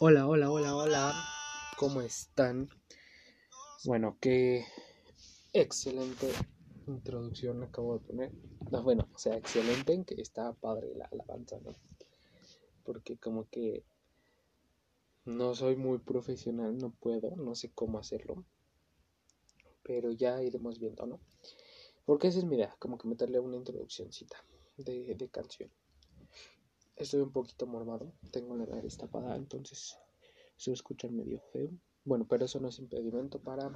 Hola, hola, hola, hola. ¿Cómo están? Bueno, qué excelente introducción acabo de poner. No, bueno, o sea, excelente en que está padre la alabanza, ¿no? Porque como que no soy muy profesional, no puedo, no sé cómo hacerlo. Pero ya iremos viendo, ¿no? Porque es mi idea, como que meterle una introduccióncita de, de canción. Estoy un poquito mormado, tengo la nariz tapada, entonces se escuchar medio feo. Bueno, pero eso no es impedimento para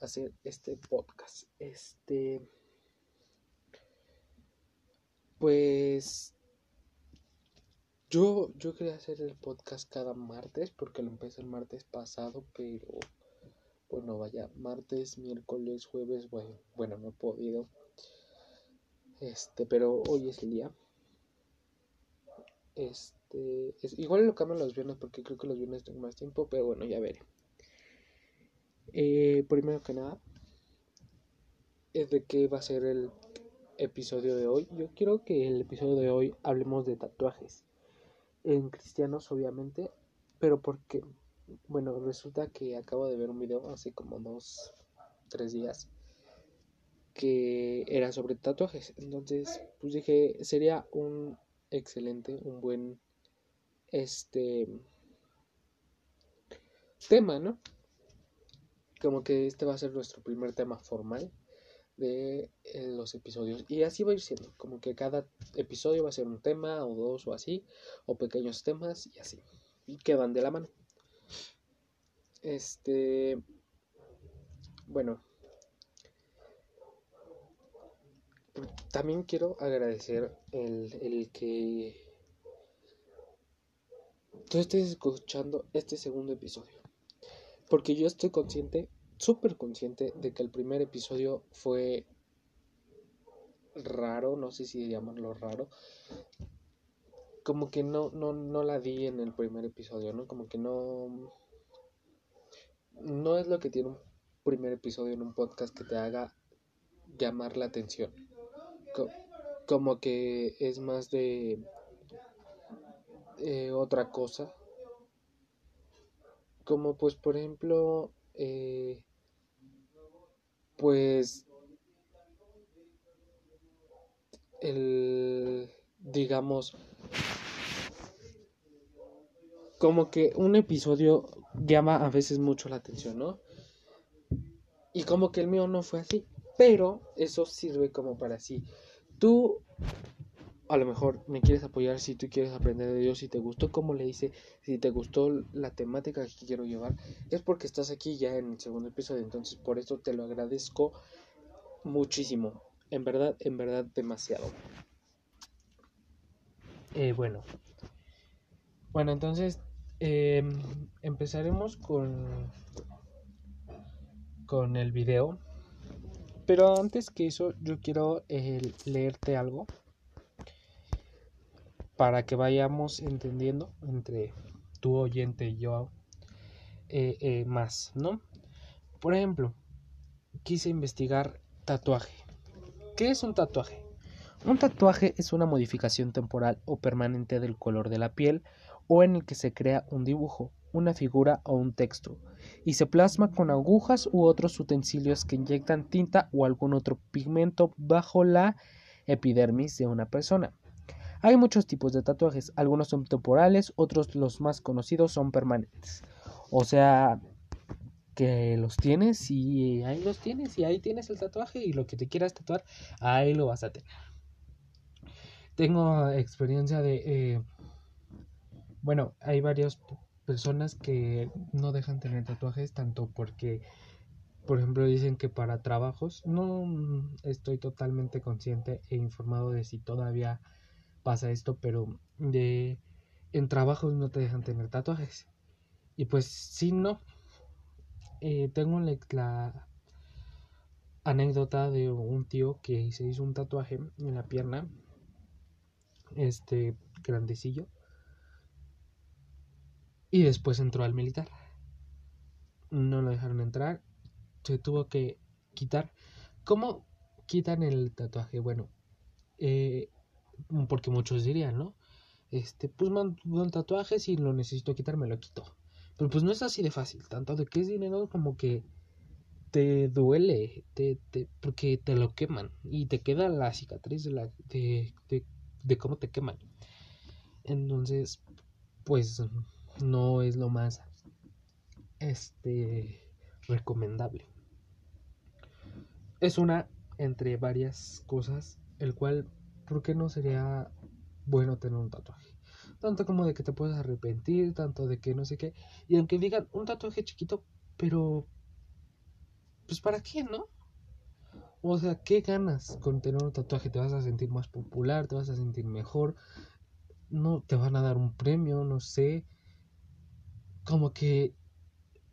hacer este podcast. Este. Pues. Yo, yo quería hacer el podcast cada martes porque lo empecé el martes pasado, pero. Bueno, vaya, martes, miércoles, jueves, bueno, bueno, no he podido. Este, pero hoy es el día. Este, es, igual lo cambio los viernes porque creo que los viernes tengo más tiempo, pero bueno, ya veré. Eh, primero que nada, es de qué va a ser el episodio de hoy. Yo quiero que el episodio de hoy hablemos de tatuajes. En cristianos, obviamente, pero porque, bueno, resulta que acabo de ver un video hace como dos, tres días que era sobre tatuajes. Entonces, pues dije, sería un excelente, un buen este tema, ¿no? Como que este va a ser nuestro primer tema formal de eh, los episodios y así va a ir siendo, como que cada episodio va a ser un tema o dos o así, o pequeños temas y así, y que van de la mano. Este, bueno, también quiero agradecer el, el que tú estés escuchando este segundo episodio. Porque yo estoy consciente, súper consciente, de que el primer episodio fue raro, no sé si llamarlo raro. Como que no, no, no la di en el primer episodio, ¿no? Como que no. No es lo que tiene un primer episodio en un podcast que te haga llamar la atención como que es más de eh, otra cosa. Como pues por ejemplo, eh, pues el, digamos, como que un episodio llama a veces mucho la atención, ¿no? Y como que el mío no fue así. Pero eso sirve como para si tú a lo mejor me quieres apoyar, si tú quieres aprender de Dios, si te gustó como le hice, si te gustó la temática que quiero llevar, es porque estás aquí ya en el segundo episodio. Entonces por eso te lo agradezco muchísimo. En verdad, en verdad, demasiado. Eh, bueno. Bueno, entonces em, empezaremos con, con el video. Pero antes que eso, yo quiero eh, leerte algo para que vayamos entendiendo entre tu oyente y yo eh, eh, más, ¿no? Por ejemplo, quise investigar tatuaje. ¿Qué es un tatuaje? Un tatuaje es una modificación temporal o permanente del color de la piel o en el que se crea un dibujo, una figura o un texto, y se plasma con agujas u otros utensilios que inyectan tinta o algún otro pigmento bajo la epidermis de una persona. Hay muchos tipos de tatuajes, algunos son temporales, otros los más conocidos son permanentes. O sea, que los tienes y ahí los tienes y ahí tienes el tatuaje y lo que te quieras tatuar, ahí lo vas a tener. Tengo experiencia de... Eh, bueno, hay varios personas que no dejan tener tatuajes tanto porque por ejemplo dicen que para trabajos no estoy totalmente consciente e informado de si todavía pasa esto pero de en trabajos no te dejan tener tatuajes. Y pues si no. Eh, tengo la anécdota de un tío que se hizo un tatuaje en la pierna este grandecillo y después entró al militar. No lo dejaron entrar. Se tuvo que quitar. ¿Cómo quitan el tatuaje? Bueno, eh, porque muchos dirían, ¿no? este, pues mando el tatuaje, si lo necesito quitar, me lo quito. Pero pues no es así de fácil, tanto de que es dinero como que te duele, te, te, porque te lo queman y te queda la cicatriz de, la, de, de, de cómo te queman. Entonces, pues no es lo más este recomendable. Es una entre varias cosas, el cual, ¿por qué no sería bueno tener un tatuaje? Tanto como de que te puedes arrepentir, tanto de que no sé qué. Y aunque digan un tatuaje chiquito, pero... Pues para qué, ¿no? O sea, ¿qué ganas con tener un tatuaje? Te vas a sentir más popular, te vas a sentir mejor, no te van a dar un premio, no sé. Como que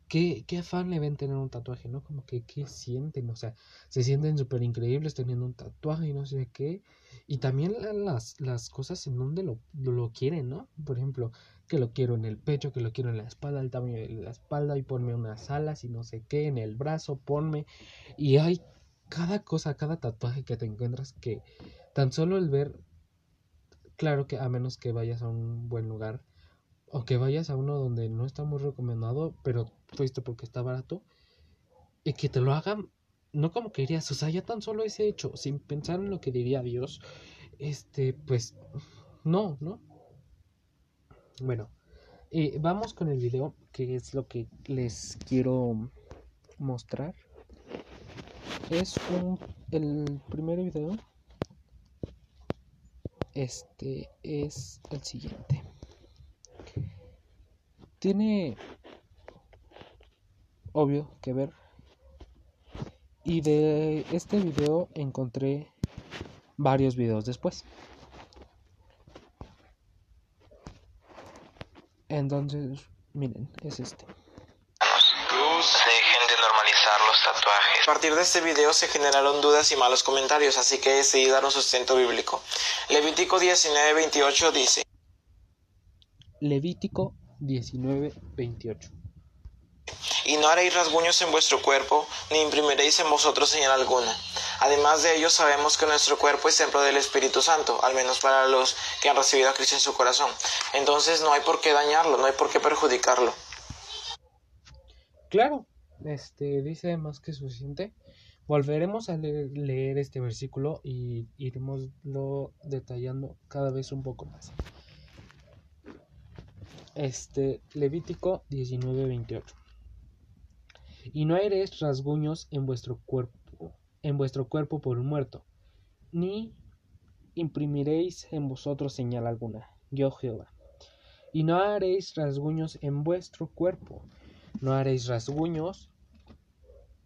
¿Qué, qué, afán le ven tener un tatuaje, ¿no? Como que, ¿qué sienten? O sea, se sienten súper increíbles teniendo un tatuaje y no sé qué. Y también las, las cosas en donde lo, lo, quieren, ¿no? Por ejemplo, que lo quiero en el pecho, que lo quiero en la espalda, el tamaño de la espalda y ponme unas alas y no sé qué, en el brazo, ponme. Y hay cada cosa, cada tatuaje que te encuentras que tan solo el ver, claro que a menos que vayas a un buen lugar o que vayas a uno donde no está muy recomendado, pero fuiste porque está barato, y que te lo hagan, no como querías, o sea, ya tan solo ese hecho, sin pensar en lo que diría Dios, este, pues, no, ¿no? Bueno, eh, vamos con el video, que es lo que les quiero mostrar. Es un, el primer video. Este es el siguiente. Tiene obvio que ver. Y de este video encontré varios videos después. Entonces, miren, es este. Dejen de normalizar los tatuajes. A partir de este video se generaron dudas y malos comentarios, así que decidí dar un sustento bíblico. Levítico 19:28 dice. Levítico 19:28 y no haréis rasguños en vuestro cuerpo, ni imprimiréis en vosotros señal alguna. Además de ello, sabemos que nuestro cuerpo es templo del Espíritu Santo, al menos para los que han recibido a Cristo en su corazón. Entonces no hay por qué dañarlo, no hay por qué perjudicarlo. Claro, este dice más que suficiente. Volveremos a leer, este versículo y iremoslo detallando cada vez un poco más. Este Levítico 19:28 y no haréis rasguños en vuestro cuerpo, en vuestro cuerpo por un muerto, ni imprimiréis en vosotros señal alguna, yo Jehová. Y no haréis rasguños en vuestro cuerpo, no haréis rasguños,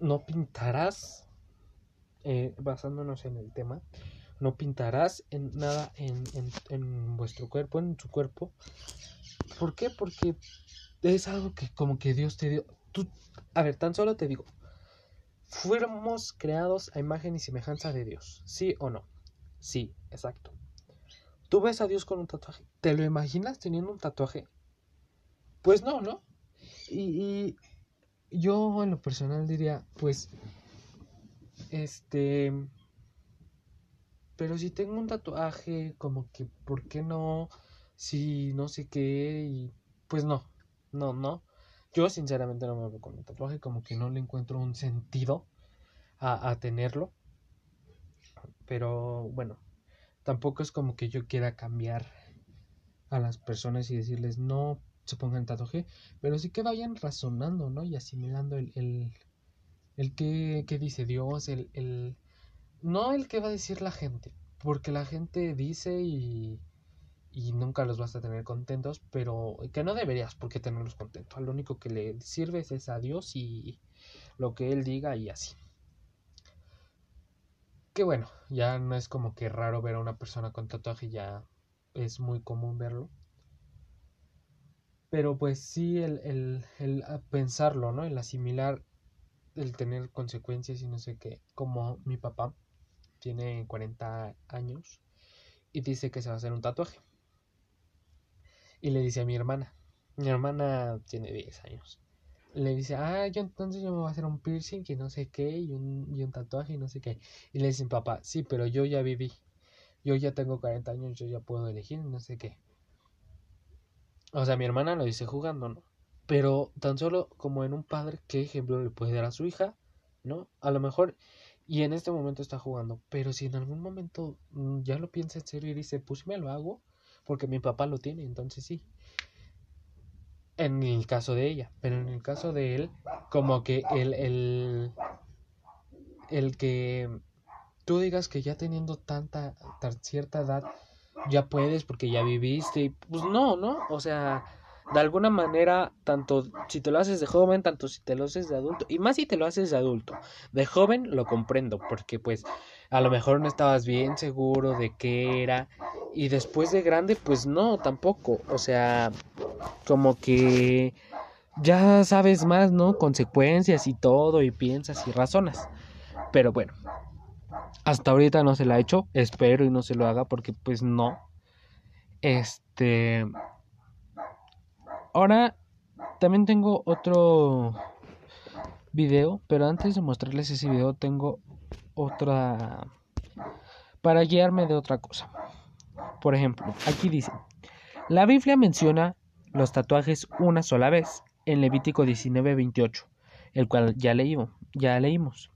no pintarás, eh, basándonos en el tema, no pintarás en nada en, en, en vuestro cuerpo, en tu cuerpo. ¿Por qué? Porque es algo que como que Dios te dio, Tú, a ver, tan solo te digo, fuéramos creados a imagen y semejanza de Dios, ¿sí o no? Sí, exacto. ¿Tú ves a Dios con un tatuaje? ¿Te lo imaginas teniendo un tatuaje? Pues no, ¿no? Y, yo en lo personal diría, pues, este, pero si tengo un tatuaje, como que, ¿por qué no? Si no sé qué, y pues no, no, no. Yo sinceramente no me veo con un tatuaje, como que no le encuentro un sentido a, tenerlo. Pero bueno, tampoco es como que yo quiera cambiar a las personas y decirles no se pongan tatuaje, pero sí que vayan razonando, ¿no? Y asimilando el, el, el que, que dice Dios, el, el, no el que va a decir la gente, porque la gente dice y y nunca los vas a tener contentos, pero que no deberías porque tenerlos contentos. Lo único que le sirves es a Dios y lo que Él diga y así. Que bueno, ya no es como que raro ver a una persona con tatuaje, ya es muy común verlo. Pero pues sí, el, el, el pensarlo, ¿no? El asimilar, el tener consecuencias y no sé qué. Como mi papá tiene 40 años y dice que se va a hacer un tatuaje y le dice a mi hermana, mi hermana tiene 10 años. Le dice, ah, yo entonces yo me voy a hacer un piercing y no sé qué, y un, y un tatuaje y no sé qué. Y le dicen, papá, sí, pero yo ya viví. Yo ya tengo 40 años, yo ya puedo elegir, no sé qué. O sea, mi hermana lo dice jugando, ¿no? Pero tan solo como en un padre, ¿qué ejemplo le puede dar a su hija? ¿No? A lo mejor, y en este momento está jugando, pero si en algún momento mm, ya lo piensa en serio y dice, pues me lo hago, porque mi papá lo tiene, entonces sí. En el caso de ella, pero en el caso de él, como que el, el, el que tú digas que ya teniendo tanta, cierta edad, ya puedes porque ya viviste, pues no, ¿no? O sea, de alguna manera, tanto si te lo haces de joven, tanto si te lo haces de adulto, y más si te lo haces de adulto. De joven lo comprendo, porque pues a lo mejor no estabas bien seguro de qué era, y después de grande, pues no, tampoco. O sea, como que ya sabes más, ¿no? Consecuencias y todo, y piensas y razonas. Pero bueno, hasta ahorita no se la ha hecho, espero y no se lo haga porque pues no. Este... Ahora también tengo otro video, pero antes de mostrarles ese video tengo otra para guiarme de otra cosa. Por ejemplo, aquí dice, la Biblia menciona los tatuajes una sola vez en Levítico 19:28, el cual ya leímos, ya leímos.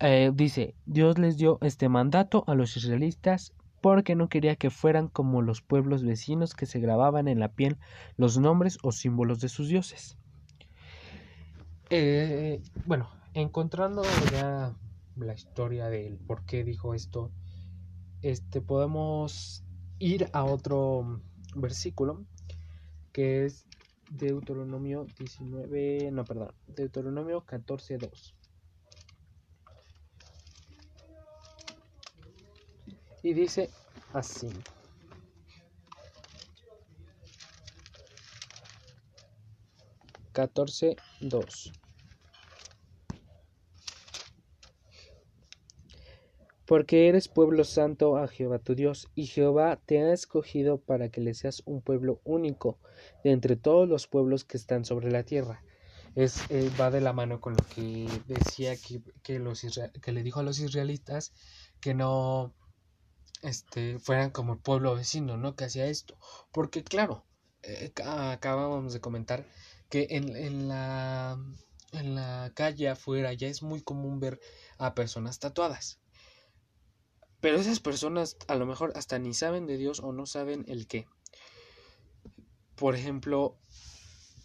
Eh, dice, Dios les dio este mandato a los israelitas porque no quería que fueran como los pueblos vecinos que se grababan en la piel los nombres o símbolos de sus dioses. Eh, bueno, encontrando ya la historia del por qué dijo esto, este podemos ir a otro versículo que es Deuteronomio 19, no, perdón, Deuteronomio 14:2. Y dice así. Catorce dos. Porque eres pueblo santo a Jehová tu Dios, y Jehová te ha escogido para que le seas un pueblo único de entre todos los pueblos que están sobre la tierra. Es, eh, va de la mano con lo que decía que, que, le dijo a los israelitas que no este, fueran como el pueblo vecino, ¿no? Que hacía esto. Porque claro, eh, acabamos de comentar que en, en, la, en la calle afuera ya es muy común ver a personas tatuadas. Pero esas personas a lo mejor hasta ni saben de Dios o no saben el qué. Por ejemplo,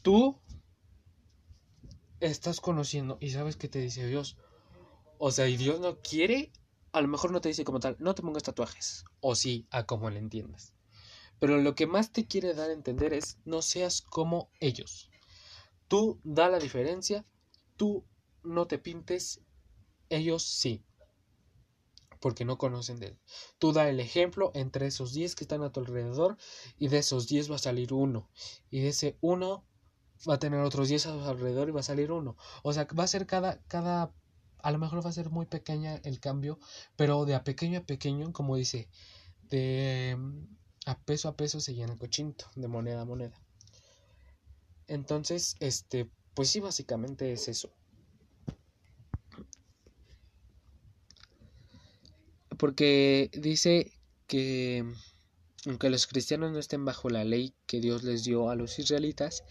tú estás conociendo y sabes que te dice Dios. O sea, y Dios no quiere a lo mejor no te dice como tal, no te pongas tatuajes, o sí, a como le entiendas. Pero lo que más te quiere dar a entender es, no seas como ellos. Tú da la diferencia, tú no te pintes, ellos sí, porque no conocen de él. Tú da el ejemplo entre esos 10 que están a tu alrededor y de esos 10 va a salir uno. Y de ese uno va a tener otros 10 a su alrededor y va a salir uno. O sea, va a ser cada, cada a lo mejor va a ser muy pequeña el cambio, pero de a pequeño a pequeño, como dice, de mm, a peso a peso se llena el cochinto, de moneda a moneda. Entonces, este, pues sí, básicamente es eso. Porque dice que aunque los cristianos no estén bajo la ley que Dios les dio a los israelitas,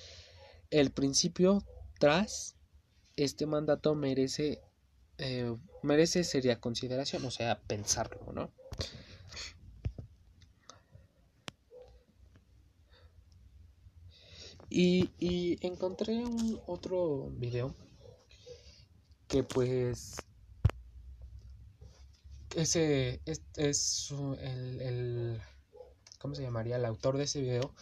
el principio tras este mandato merece eh, merece seria consideración, o sea, pensarlo, ¿no? Y, encontré un otro video que pues ese es, es el, el, ¿cómo se llamaría? El autor de ese video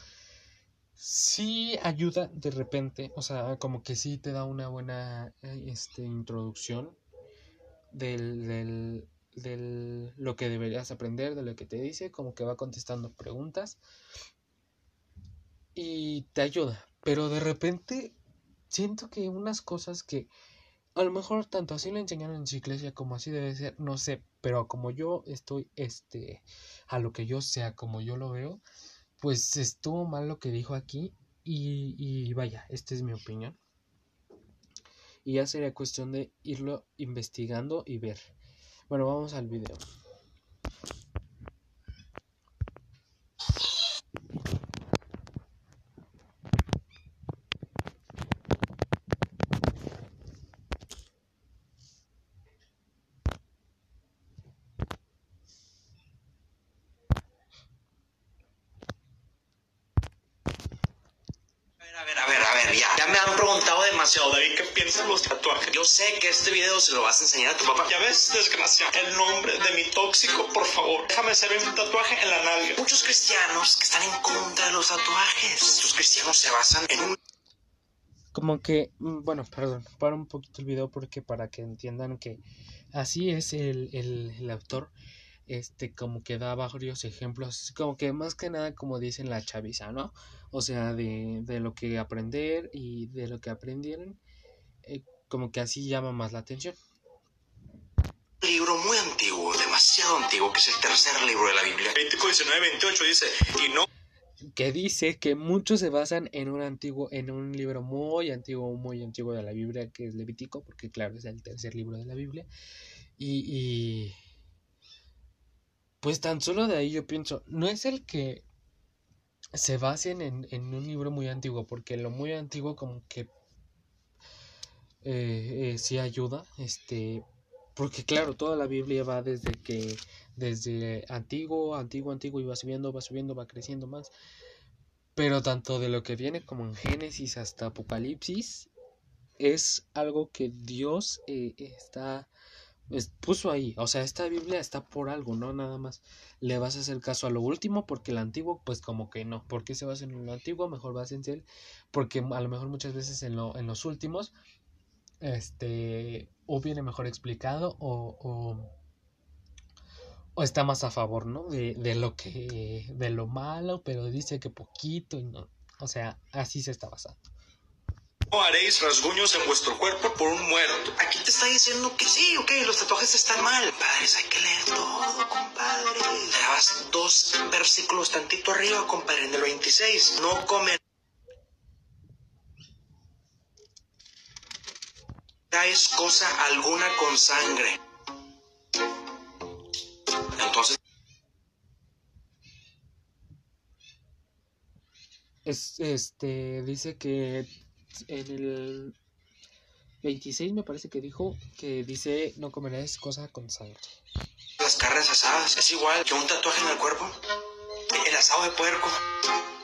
sí ayuda de repente, o sea, como que sí te da una buena eh, este, introducción del, del, del, lo que deberías aprender, de lo que te dice, como que va contestando preguntas y te ayuda. Pero de repente siento que unas cosas que a lo mejor tanto así le enseñaron en su iglesia como así debe ser, no sé, pero como yo estoy, este, a lo que yo sea, como yo lo veo, pues estuvo mal lo que dijo aquí y, y vaya, esta es mi opinión y ya sería cuestión de irlo investigando y ver. Bueno, vamos al video. me han preguntado demasiado, David, ¿qué piensas de los tatuajes? Yo sé se lo vas a enseñar a tu papá. Ya ves, desgraciado, el nombre de mi tóxico, por favor, déjame hacer un tatuaje en la nalga. Muchos cristianos que están en contra de los tatuajes. Los cristianos se basan en un como que, mm, bueno, perdón, para un poquito el video porque para que entiendan que así es el, el, el autor, este, como que da varios ejemplos, como que más que nada como dicen la chaviza, ¿no? O sea, de, de lo que aprender y de lo que aprendieron, eh, como que así llama más la atención. libro muy antiguo, demasiado antiguo, que es el tercer libro de la Biblia. Levítico 19, 28 dice, y no que dice que muchos se basan en un antiguo, en un libro muy antiguo, muy antiguo de la Biblia, que es Levítico, porque claro, es el tercer libro de la Biblia. Y, y pues tan solo de ahí yo pienso, no es el que se basen en, en un libro muy antiguo, porque lo muy antiguo como que eh, eh, sí ayuda, este, porque claro, toda la Biblia va desde que, desde antiguo, antiguo, antiguo, y va subiendo, va subiendo, va creciendo más. Pero tanto de lo que viene como en Génesis hasta Apocalipsis, es algo que Dios eh, está puso ahí. O sea, esta Biblia está por algo, no nada más. Le vas a hacer caso a lo último porque el antiguo, pues como que no. ¿Por qué se basa en lo antiguo? Mejor vas en él. Porque a lo mejor muchas veces en, lo, en los últimos, este, o viene mejor explicado o, o, o está más a favor, ¿no? De, de, lo que, de lo malo, pero dice que poquito y no. O sea, así se está basando no haréis rasguños en vuestro cuerpo por un muerto. Aquí te está diciendo que sí, ok, los tatuajes están mal. Padres, hay que leer todo, compadre. Grabas dos versículos tantito arriba, compadre, en el 26. No comer. Es cosa alguna con sangre. Entonces. Es, este dice que en el 26 me parece que dijo que dice no comerás cosa con sangre. Las carnes asadas es igual que un tatuaje en el cuerpo. El asado de puerco,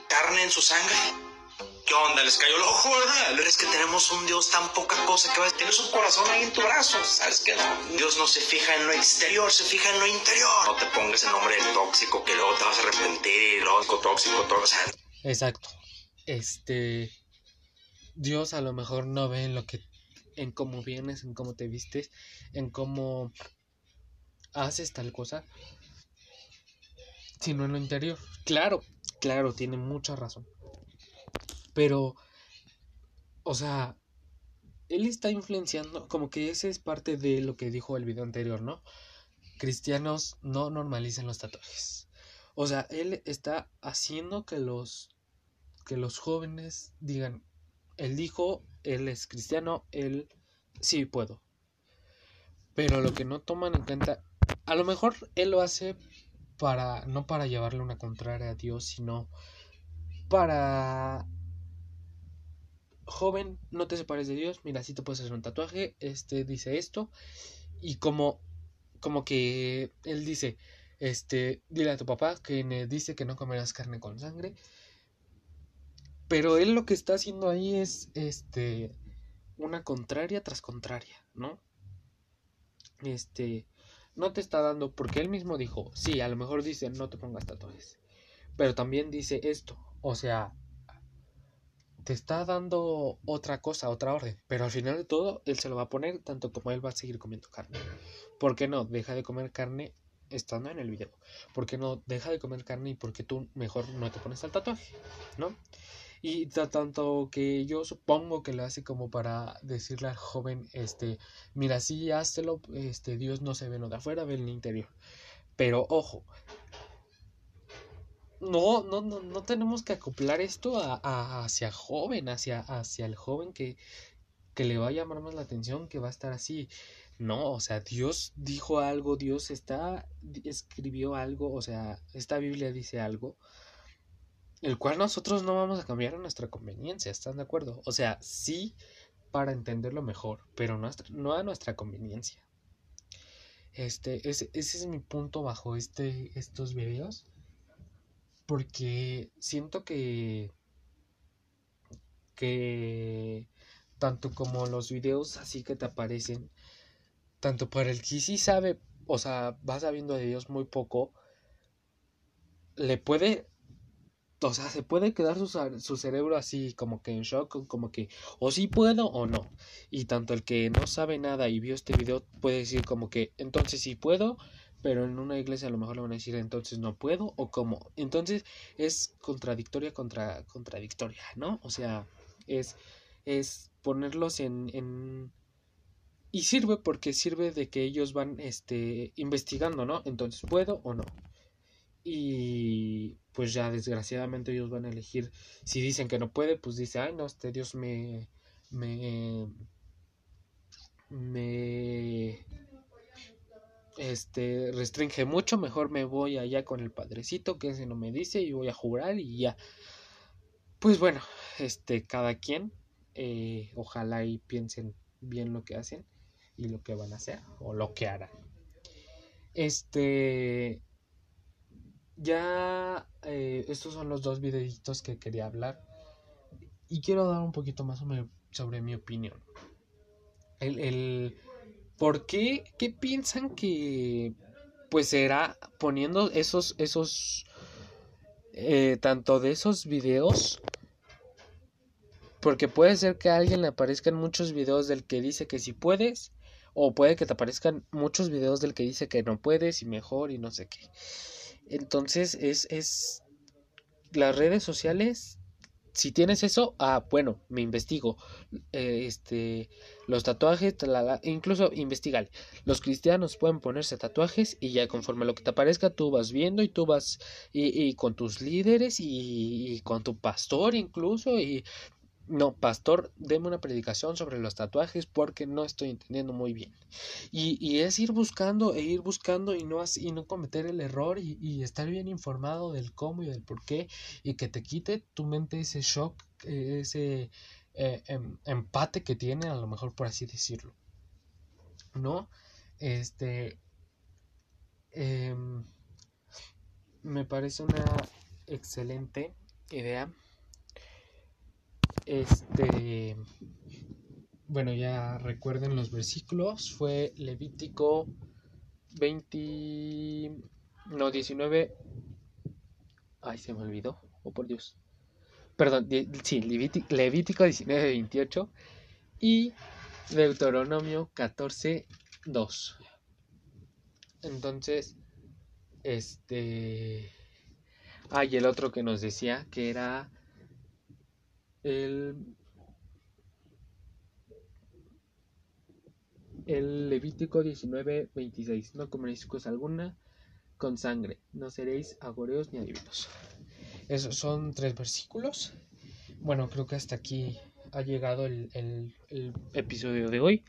carne en su sangre. ¿Qué onda? ¿Les cayó el ojo, verdad? Es que tenemos un Dios tan poca cosa que tienes un corazón ahí en tu brazo. ¿Sabes qué no? Dios no se fija en lo exterior, se fija en lo interior. No te pongas el nombre del tóxico que luego te vas a arrepentir y luego tóxico, todo. Exacto. Este Dios a lo mejor no ve en lo que en cómo vienes, en cómo te vistes, en cómo haces tal cosa, sino en lo interior. Claro, claro, tiene mucha razón. Pero o sea, él está influenciando, como que ese es parte de lo que dijo el video anterior, ¿no? Cristianos no normalizan los tatuajes. O sea, él está haciendo que los que los jóvenes digan, él dijo, él es cristiano, él sí puedo. Pero lo que no toman en cuenta, a lo mejor él lo hace para, no para llevarle una contraria a Dios, sino para joven, no te separes de Dios, mira, si te puedes hacer un tatuaje, este dice esto, y como, como que él dice, este, dile a tu papá que dice que no comerás carne con sangre, pero él lo que está haciendo ahí es este una contraria tras contraria, ¿no? Este no te está dando porque él mismo dijo, sí, a lo mejor dice no te pongas tatuajes, pero también dice esto, o sea, te está dando otra cosa, otra orden, pero al final de todo él se lo va a poner tanto como él va a seguir comiendo carne. ¿Por qué no? Deja de comer carne estando en el video. ¿Por qué no deja de comer carne y por qué tú mejor no te pones al tatuaje? ¿No? Y tanto que yo supongo que lo hace como para decirle al joven, este, mira, sí, háztelo, este, Dios no se ve lo de afuera, ve el interior. Pero ojo, no, no, no, no tenemos que acoplar esto a, a, hacia joven, hacia, hacia el joven que, que le va a llamar más la atención, que va a estar así. No, o sea, Dios dijo algo, Dios está, escribió algo, o sea, esta Biblia dice algo el cual nosotros no vamos a cambiar a nuestra conveniencia, ¿están de acuerdo? O sea, sí para entenderlo mejor, pero no, a nuestra conveniencia. Este, ese, ese es mi punto bajo este, estos videos. Porque siento que que tanto como los videos así que te aparecen, tanto para el que sí sabe, o sea, va sabiendo de Dios muy poco, le puede, o sea, se puede quedar su, su, cerebro así como que en shock, como que o sí puedo o no. Y tanto el que no sabe nada y vio este video puede decir como que entonces sí puedo, pero en una iglesia a lo mejor le van a decir entonces no puedo o cómo. Entonces es contradictoria contra contradictoria, ¿no? O sea, es, es ponerlos en, en... Y sirve porque sirve de que ellos van este, investigando, ¿no? Entonces, ¿puedo o no? Y pues ya desgraciadamente ellos van a elegir, si dicen que no puede, pues dice, ay no, este Dios me, me, me, este, restringe mucho, mejor me voy allá con el padrecito que ese no me dice y voy a jurar y ya. Pues bueno, este, cada quien, eh, ojalá y piensen bien lo que hacen y lo que van a hacer o lo que harán. Este, ya eh, estos son los dos videitos que quería hablar y quiero dar un poquito más sobre mi opinión. El, el ¿Por qué? ¿Qué piensan que pues será poniendo esos esos eh, tanto de esos videos porque puede ser que a alguien le aparezcan muchos videos del que dice que sí puedes o puede que te aparezcan muchos videos del que dice que no puedes y mejor y no sé qué entonces es, es las redes sociales. Si tienes eso, ah, bueno, me investigo. Eh, este, los tatuajes, incluso investigar. Los cristianos pueden ponerse tatuajes y ya conforme a lo que te aparezca, tú vas viendo y tú vas y, y con tus líderes y, y, con tu pastor incluso y no, pastor, deme una predicación sobre los tatuajes porque no estoy entendiendo muy bien. Y, y es ir buscando e ir buscando y no, y no cometer el error y, y, estar bien informado del cómo y del por qué y que te quite tu mente ese shock, ese eh, em, empate que tiene, a lo mejor por así decirlo. ¿No? Este... Eh, me parece una excelente idea este, bueno, ya recuerden los versículos. Fue Levítico 20, no, 19. Ay, se me olvidó. Oh, por Dios. Perdón, sí, Levítico, 19, 28 y Deuteronomio 14, 2. Entonces, este... Hay el otro que nos decía que era el, Levítico 19, 26. No comeréis cosa alguna con sangre, no seréis agoreos ni adivinos. Esos son tres versículos. Bueno, creo que hasta aquí ha llegado el, el, episodio de hoy.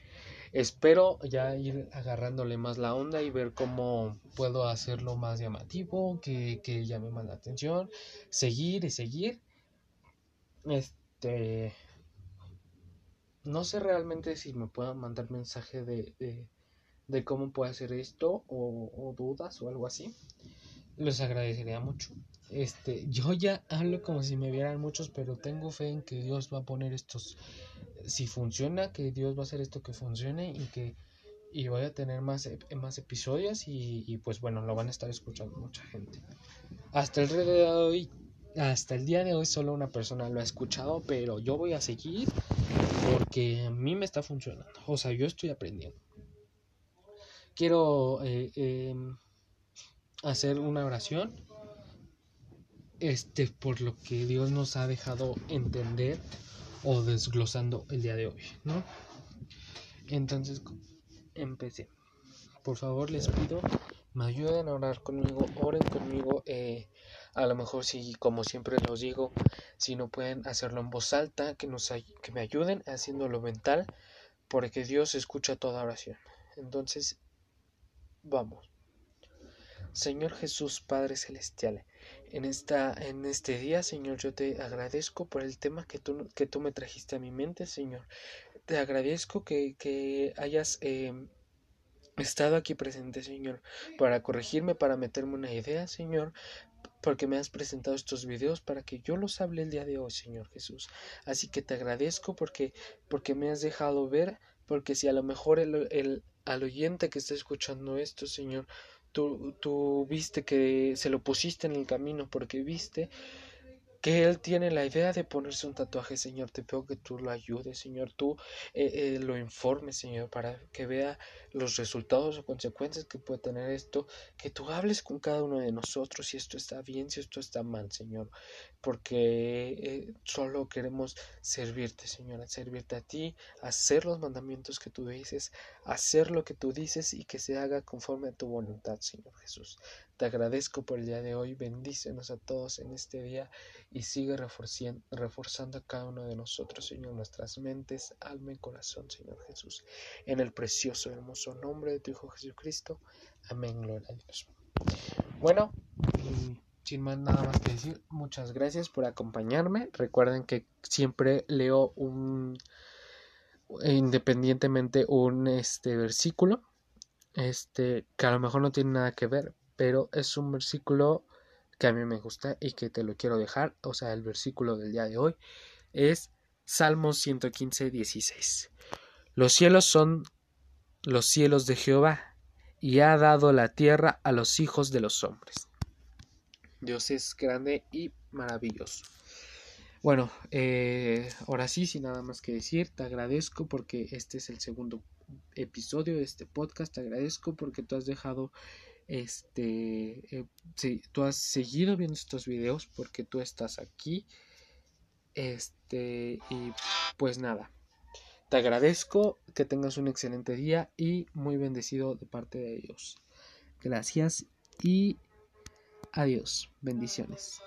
Espero ya ir agarrándole más la onda y ver cómo puedo hacerlo más llamativo, que, que llame más la atención, seguir y seguir. Este, este, no sé realmente si me puedan mandar mensaje de, de, cómo puedo hacer esto o, dudas o algo así. Les agradecería mucho. Este, yo ya hablo como si me vieran muchos, pero tengo fe en que Dios va a poner estos, si funciona, que Dios va a hacer esto que funcione y que y voy a tener más, más episodios y, y pues bueno, lo van a estar escuchando mucha gente. Hasta el día de hoy hasta el día de hoy solo una persona lo ha escuchado, pero yo voy a seguir porque a mí me está funcionando. O sea, yo estoy aprendiendo. Quiero eh, em, hacer una oración. Este, por lo que Dios nos ha dejado entender o desglosando el día de hoy, ¿no? Entonces, empecé. Por favor, les pido, me ayuden a orar conmigo, oren conmigo. Eh, a lo mejor si, como siempre los digo, si no pueden hacerlo en voz alta, que, nos, que me ayuden haciéndolo mental, porque Dios escucha toda oración. Entonces, vamos. Señor Jesús, Padre Celestial, en, esta, en este día, Señor, yo te agradezco por el tema que tú, que tú me trajiste a mi mente, Señor. Te agradezco que, que hayas eh, estado aquí presente, Señor, para corregirme, para meterme una idea, Señor, porque me has presentado estos videos para que yo los hable el día de hoy, Señor Jesús. Así que te agradezco porque, porque me has dejado ver, porque si a lo mejor el, el al oyente que está escuchando esto, Señor, tú, tú viste que se lo pusiste en el camino porque viste que él tiene la idea de ponerse un tatuaje, Señor. Te pido que tú lo ayudes, Señor. Tú eh, eh, lo informes, Señor, para que vea los resultados o consecuencias que puede tener esto. Que tú hables con cada uno de nosotros si esto está bien, si esto está mal, Señor. Porque eh, solo queremos servirte, Señor, servirte a ti, hacer los mandamientos que tú dices, hacer lo que tú dices y que se haga conforme a tu voluntad, Señor Jesús. Te agradezco por el día de hoy, bendícenos a todos en este día y sigue reforzando a cada uno de nosotros, Señor, nuestras mentes, alma y corazón, Señor Jesús. En el precioso, hermoso nombre de tu Hijo Jesucristo. Amén, gloria a Dios. Bueno, sin más nada más que decir, muchas gracias por acompañarme. Recuerden que siempre leo un independientemente un este versículo este que a lo mejor no tiene nada que ver pero es un versículo que a mí me gusta y que te lo quiero dejar, o sea, el versículo del día de hoy es Salmos 115, 16. Los cielos son los cielos de Jehová y ha dado la tierra a los hijos de los hombres. Dios es grande y maravilloso. Bueno, eh, ahora sí, sin nada más que decir, te agradezco porque este es el segundo episodio de este podcast. Te agradezco porque tú has dejado este, eh, si tú has seguido viendo estos videos porque tú estás aquí. Este, y pues nada, te agradezco que tengas un excelente día y muy bendecido de parte de Dios. Gracias y adiós. Bendiciones.